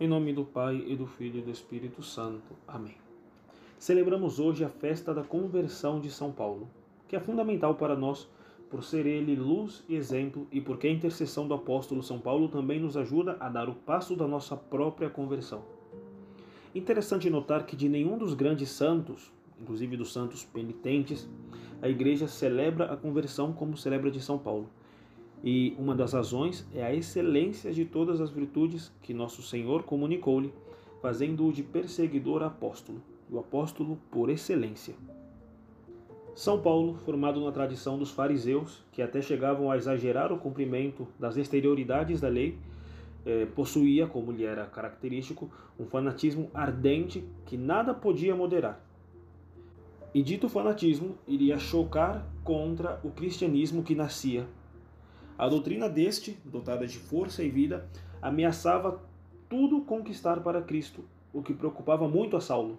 Em nome do Pai e do Filho e do Espírito Santo. Amém. Celebramos hoje a festa da conversão de São Paulo, que é fundamental para nós por ser ele luz e exemplo e porque a intercessão do apóstolo São Paulo também nos ajuda a dar o passo da nossa própria conversão. Interessante notar que de nenhum dos grandes santos, inclusive dos santos penitentes, a igreja celebra a conversão como celebra de São Paulo. E uma das razões é a excelência de todas as virtudes que nosso Senhor comunicou-lhe, fazendo-o de perseguidor apóstolo, o apóstolo por excelência. São Paulo, formado na tradição dos fariseus, que até chegavam a exagerar o cumprimento das exterioridades da lei, eh, possuía, como lhe era característico, um fanatismo ardente que nada podia moderar. E dito fanatismo iria chocar contra o cristianismo que nascia a doutrina deste, dotada de força e vida, ameaçava tudo conquistar para Cristo, o que preocupava muito a Saulo.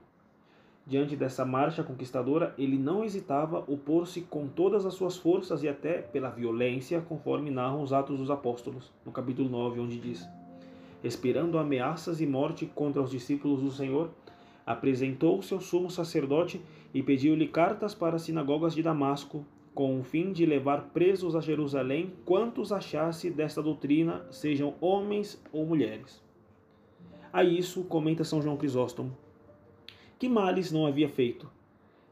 Diante dessa marcha conquistadora, ele não hesitava opor-se com todas as suas forças e até pela violência, conforme narram os Atos dos Apóstolos, no capítulo 9, onde diz: Esperando ameaças e morte contra os discípulos do Senhor, apresentou seu sumo sacerdote e pediu-lhe cartas para as sinagogas de Damasco, com o fim de levar presos a Jerusalém quantos achasse desta doutrina, sejam homens ou mulheres. A isso comenta São João Crisóstomo. Que males não havia feito?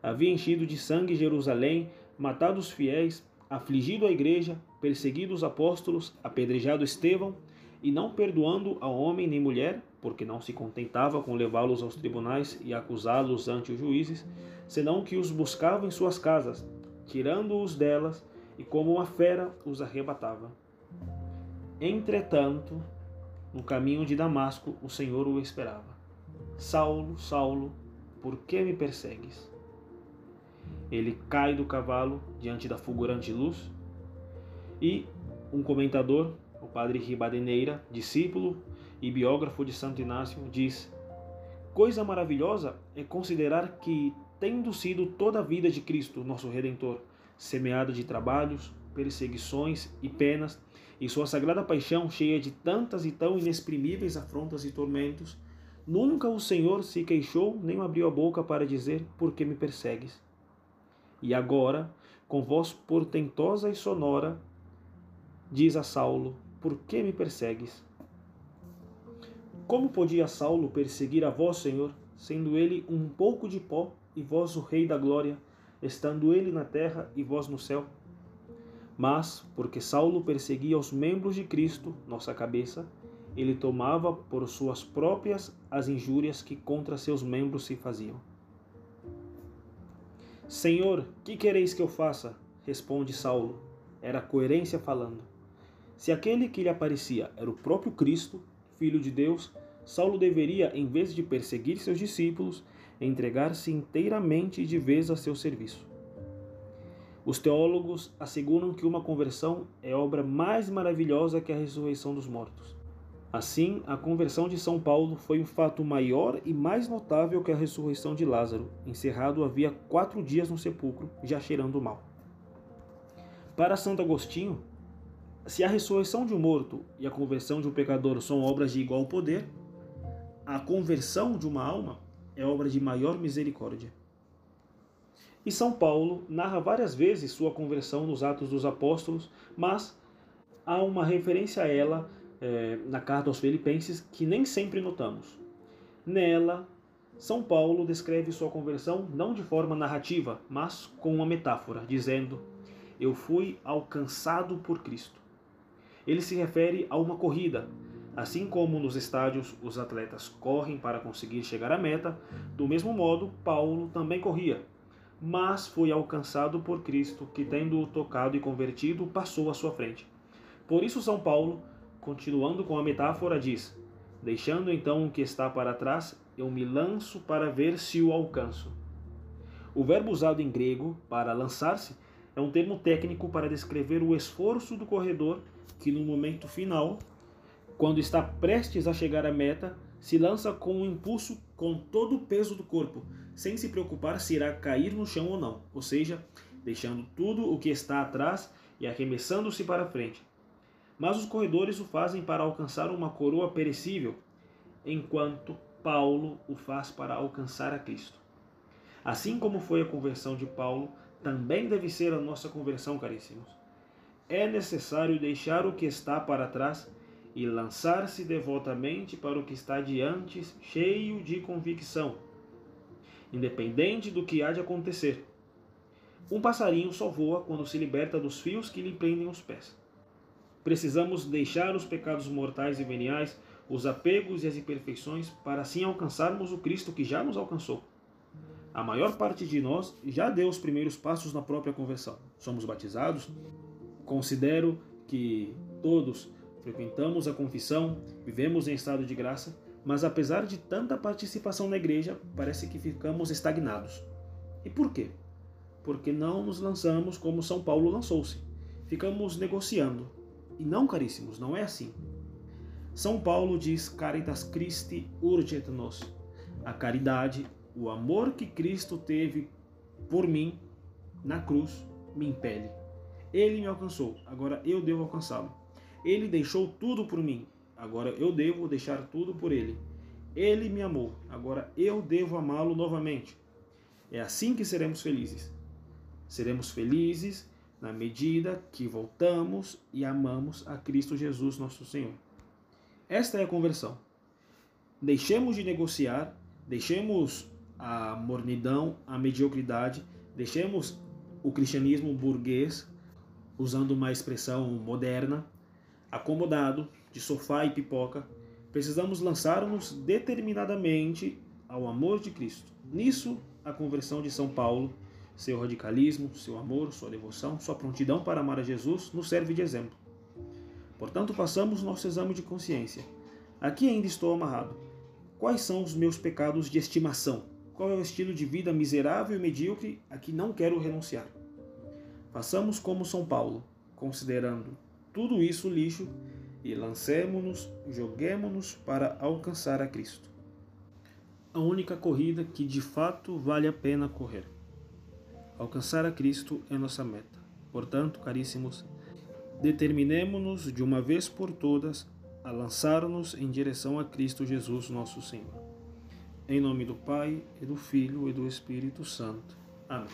Havia enchido de sangue Jerusalém, matado os fiéis, afligido a igreja, perseguido os apóstolos, apedrejado Estevão, e não perdoando a homem nem mulher, porque não se contentava com levá-los aos tribunais e acusá-los ante os juízes, senão que os buscava em suas casas, tirando-os delas, e como uma fera os arrebatava. Entretanto, no caminho de Damasco, o Senhor o esperava. Saulo, Saulo, por que me persegues? Ele cai do cavalo diante da fulgurante luz e um comentador, o padre Ribadeneira, discípulo e biógrafo de Santo Inácio, diz: Coisa maravilhosa é considerar que tendo sido toda a vida de Cristo, nosso Redentor, semeada de trabalhos, perseguições e penas, e sua sagrada paixão cheia de tantas e tão inexprimíveis afrontas e tormentos, nunca o Senhor se queixou nem abriu a boca para dizer: Por que me persegues? E agora, com voz portentosa e sonora, diz a Saulo: Por que me persegues? Como podia Saulo perseguir a vós, Senhor, sendo ele um pouco de pó e vós o Rei da Glória, estando ele na terra e vós no céu? Mas, porque Saulo perseguia os membros de Cristo, nossa cabeça, ele tomava por suas próprias as injúrias que contra seus membros se faziam. Senhor, que quereis que eu faça? Responde Saulo. Era coerência falando. Se aquele que lhe aparecia era o próprio Cristo, Filho de Deus, Saulo deveria, em vez de perseguir seus discípulos, entregar-se inteiramente de vez a seu serviço. Os teólogos asseguram que uma conversão é obra mais maravilhosa que a ressurreição dos mortos. Assim, a conversão de São Paulo foi um fato maior e mais notável que a ressurreição de Lázaro, encerrado havia quatro dias no sepulcro, já cheirando mal. Para Santo Agostinho, se a ressurreição de um morto e a conversão de um pecador são obras de igual poder, a conversão de uma alma é obra de maior misericórdia. E São Paulo narra várias vezes sua conversão nos Atos dos Apóstolos, mas há uma referência a ela é, na carta aos Filipenses que nem sempre notamos. Nela, São Paulo descreve sua conversão não de forma narrativa, mas com uma metáfora, dizendo: Eu fui alcançado por Cristo. Ele se refere a uma corrida, Assim como nos estádios os atletas correm para conseguir chegar à meta, do mesmo modo Paulo também corria, mas foi alcançado por Cristo, que tendo-o tocado e convertido, passou à sua frente. Por isso São Paulo, continuando com a metáfora, diz: Deixando então o que está para trás, eu me lanço para ver se o alcanço. O verbo usado em grego para lançar-se é um termo técnico para descrever o esforço do corredor que no momento final quando está prestes a chegar à meta, se lança com um impulso com todo o peso do corpo, sem se preocupar se irá cair no chão ou não, ou seja, deixando tudo o que está atrás e arremessando-se para frente. Mas os corredores o fazem para alcançar uma coroa perecível. enquanto Paulo o faz para alcançar a Cristo. Assim como foi a conversão de Paulo, também deve ser a nossa conversão, caríssimos. É necessário deixar o que está para trás e lançar-se devotamente para o que está diante, cheio de convicção, independente do que há de acontecer. Um passarinho só voa quando se liberta dos fios que lhe prendem os pés. Precisamos deixar os pecados mortais e veniais, os apegos e as imperfeições, para assim alcançarmos o Cristo que já nos alcançou. A maior parte de nós já deu os primeiros passos na própria conversão. Somos batizados. Considero que todos frequentamos a confissão, vivemos em estado de graça, mas apesar de tanta participação na igreja, parece que ficamos estagnados. E por quê? Porque não nos lançamos como São Paulo lançou-se. Ficamos negociando. E não, caríssimos, não é assim. São Paulo diz Caritas Christi urget nos. A caridade, o amor que Cristo teve por mim na cruz, me impele. Ele me alcançou, agora eu devo alcançá-lo. Ele deixou tudo por mim, agora eu devo deixar tudo por ele. Ele me amou, agora eu devo amá-lo novamente. É assim que seremos felizes. Seremos felizes na medida que voltamos e amamos a Cristo Jesus, nosso Senhor. Esta é a conversão. Deixemos de negociar, deixemos a mornidão, a mediocridade, deixemos o cristianismo burguês, usando uma expressão moderna, acomodado, de sofá e pipoca, precisamos lançar-nos determinadamente ao amor de Cristo. Nisso, a conversão de São Paulo, seu radicalismo, seu amor, sua devoção, sua prontidão para amar a Jesus nos serve de exemplo. Portanto, passamos nosso exame de consciência. Aqui ainda estou amarrado. Quais são os meus pecados de estimação? Qual é o estilo de vida miserável e medíocre a que não quero renunciar? Façamos como São Paulo, considerando tudo isso lixo e lancemos-nos, joguemos-nos para alcançar a Cristo. A única corrida que de fato vale a pena correr. Alcançar a Cristo é nossa meta. Portanto, caríssimos, determinemo-nos de uma vez por todas a lançar-nos em direção a Cristo Jesus, nosso Senhor. Em nome do Pai, e do Filho e do Espírito Santo. Amém.